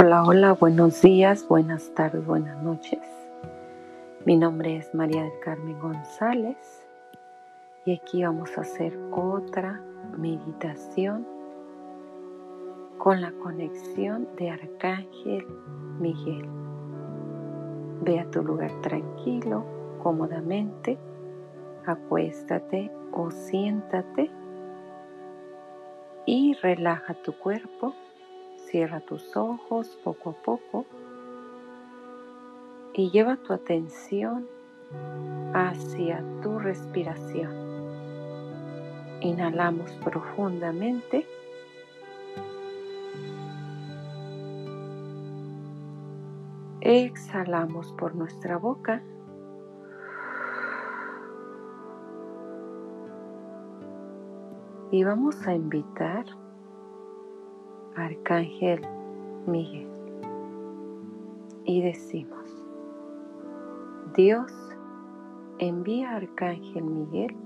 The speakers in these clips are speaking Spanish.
Hola, hola, buenos días, buenas tardes, buenas noches. Mi nombre es María del Carmen González y aquí vamos a hacer otra meditación con la conexión de Arcángel Miguel. Ve a tu lugar tranquilo, cómodamente, acuéstate o siéntate y relaja tu cuerpo Cierra tus ojos poco a poco y lleva tu atención hacia tu respiración. Inhalamos profundamente. Exhalamos por nuestra boca. Y vamos a invitar Arcángel Miguel. Y decimos, Dios envía a Arcángel Miguel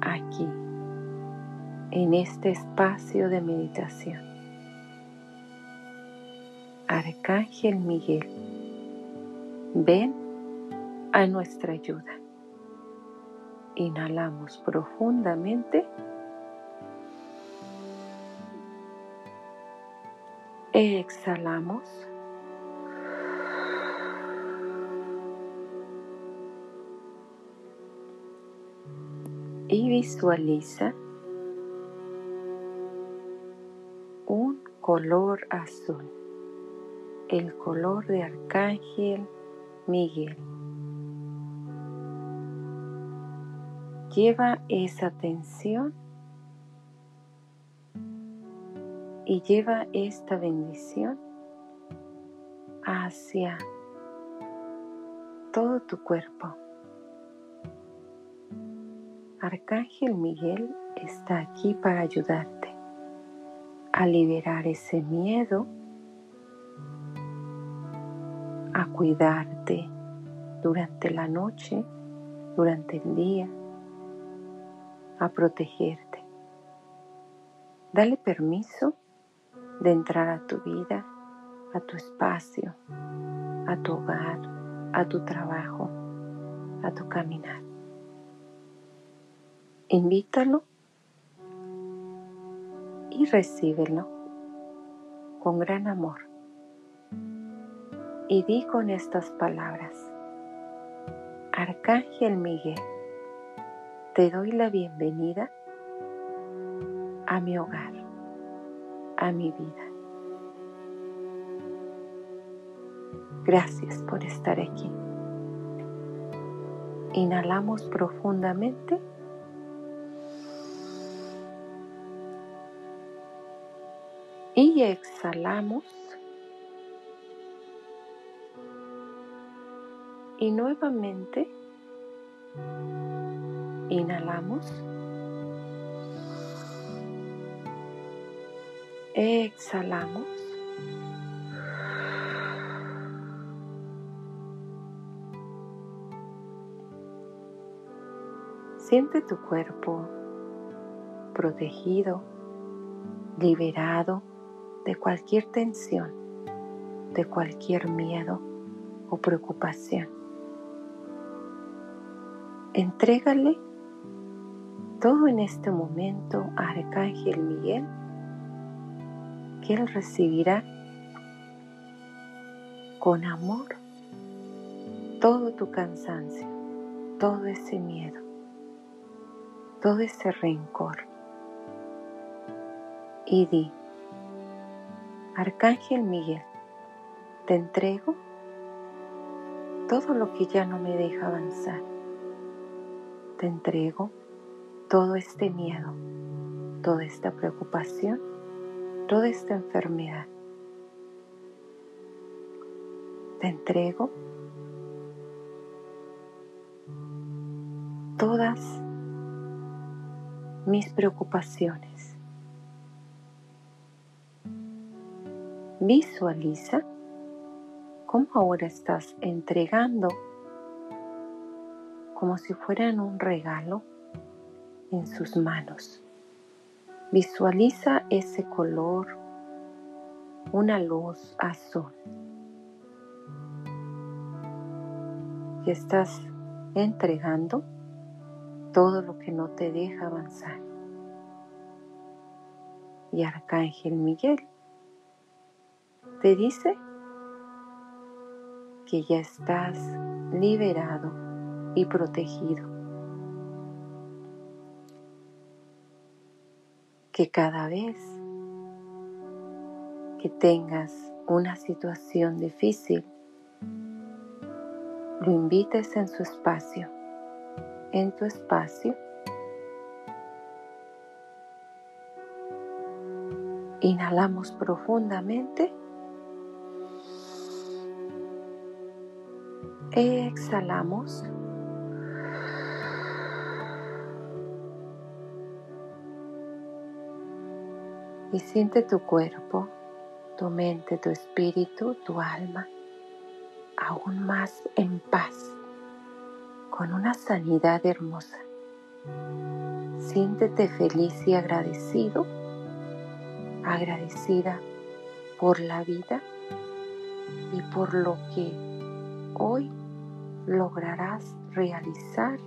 aquí, en este espacio de meditación. Arcángel Miguel, ven a nuestra ayuda. Inhalamos profundamente. Exhalamos. Y visualiza un color azul, el color de Arcángel Miguel. Lleva esa atención y lleva esta bendición hacia todo tu cuerpo. Arcángel Miguel está aquí para ayudarte a liberar ese miedo, a cuidarte durante la noche, durante el día, a protegerte. Dale permiso de entrar a tu vida, a tu espacio, a tu hogar, a tu trabajo, a tu caminar. Invítalo y recíbelo con gran amor. Y di con estas palabras, Arcángel Miguel, te doy la bienvenida a mi hogar a mi vida. Gracias por estar aquí. Inhalamos profundamente. Y exhalamos. Y nuevamente inhalamos. Exhalamos. Siente tu cuerpo protegido, liberado de cualquier tensión, de cualquier miedo o preocupación. Entrégale todo en este momento a Arcángel Miguel Él recibirá con amor todo tu cansancio, todo ese miedo, todo ese rencor. Y di, Arcángel Miguel, te entrego todo lo que ya no me deja avanzar. Te entrego todo este miedo, toda esta preocupación toda esta enfermedad. Te entrego todas mis preocupaciones. Visualiza cómo ahora estás entregando como si fueran un regalo en sus manos. Visualiza ese color una luz azul. Y estás entregando todo lo que no te deja avanzar. Y Arcángel Miguel te dice que ya estás liberado y protegido. Que cada vez que tengas una situación difícil, lo invites en su espacio, en tu espacio. Inhalamos profundamente. Exhalamos. Y siente tu cuerpo, tu mente, tu espíritu, tu alma aún más en paz, con una sanidad hermosa. Siéntete feliz y agradecido, agradecida por la vida y por lo que hoy lograrás realizar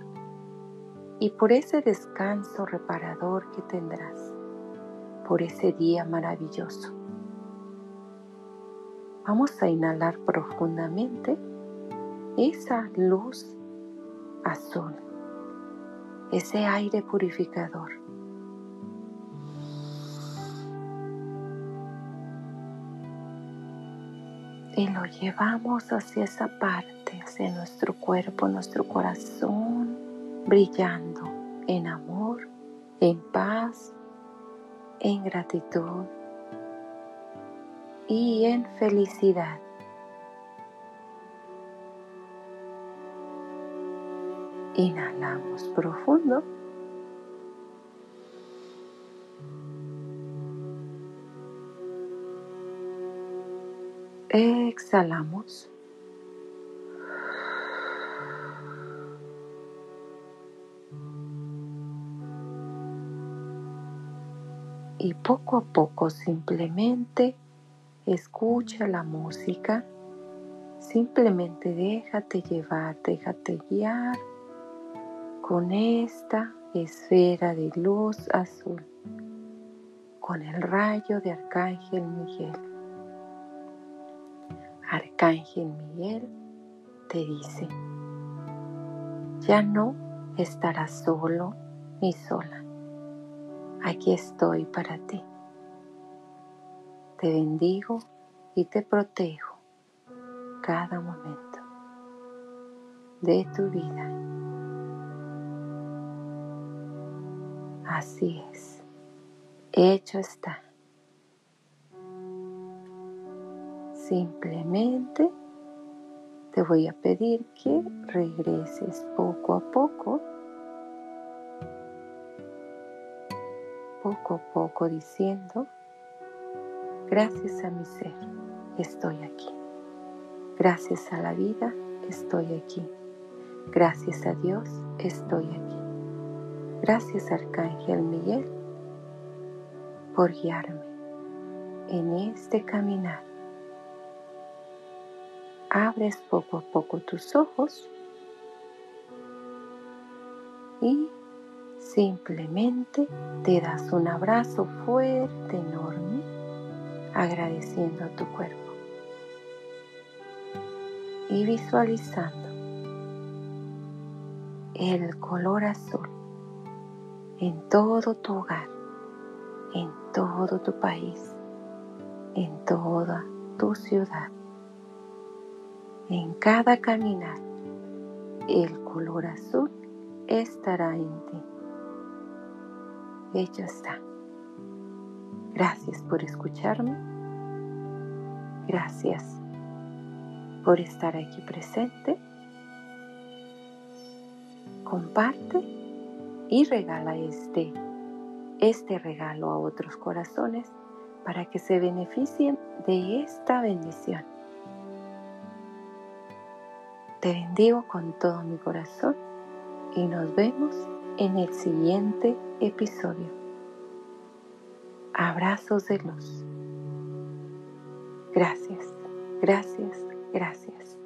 y por ese descanso reparador que tendrás, por ese día maravilloso. Vamos a inhalar profundamente esa luz azul, ese aire purificador. Y lo llevamos hacia esa parte, hacia nuestro cuerpo, nuestro corazón, brillando en amor, en paz, en gratitud y en felicidad. Inhalamos profundo. Exhalamos. Y poco a poco simplemente escucha la música, simplemente déjate llevar, déjate guiar con esta esfera de luz azul, con el rayo de Arcángel Miguel. Arcángel Miguel te dice, ya no estarás solo ni sola, aquí estoy para ti. Te bendigo y te protejo cada momento de tu vida. Así es, hecho está. Simplemente te voy a pedir que regreses poco a poco, poco a poco diciendo, Gracias a mi ser, estoy aquí. Gracias a la vida, estoy aquí. Gracias a Dios, estoy aquí. Gracias Arcángel Miguel por guiarme en este caminar. Abres poco a poco tus ojos y simplemente te das un abrazo fuerte, enorme agradeciendo a tu cuerpo y visualizando el color azul en todo tu hogar, en todo tu país, en toda tu ciudad. En cada caminar, el color azul estará en ti. Hecho está. Gracias por escucharme. Gracias por estar aquí presente. Comparte y regala este, este regalo a otros corazones para que se beneficien de esta bendición. Te bendigo con todo mi corazón y nos vemos en el siguiente episodio. Abrazos de luz. Gracias, gracias, gracias.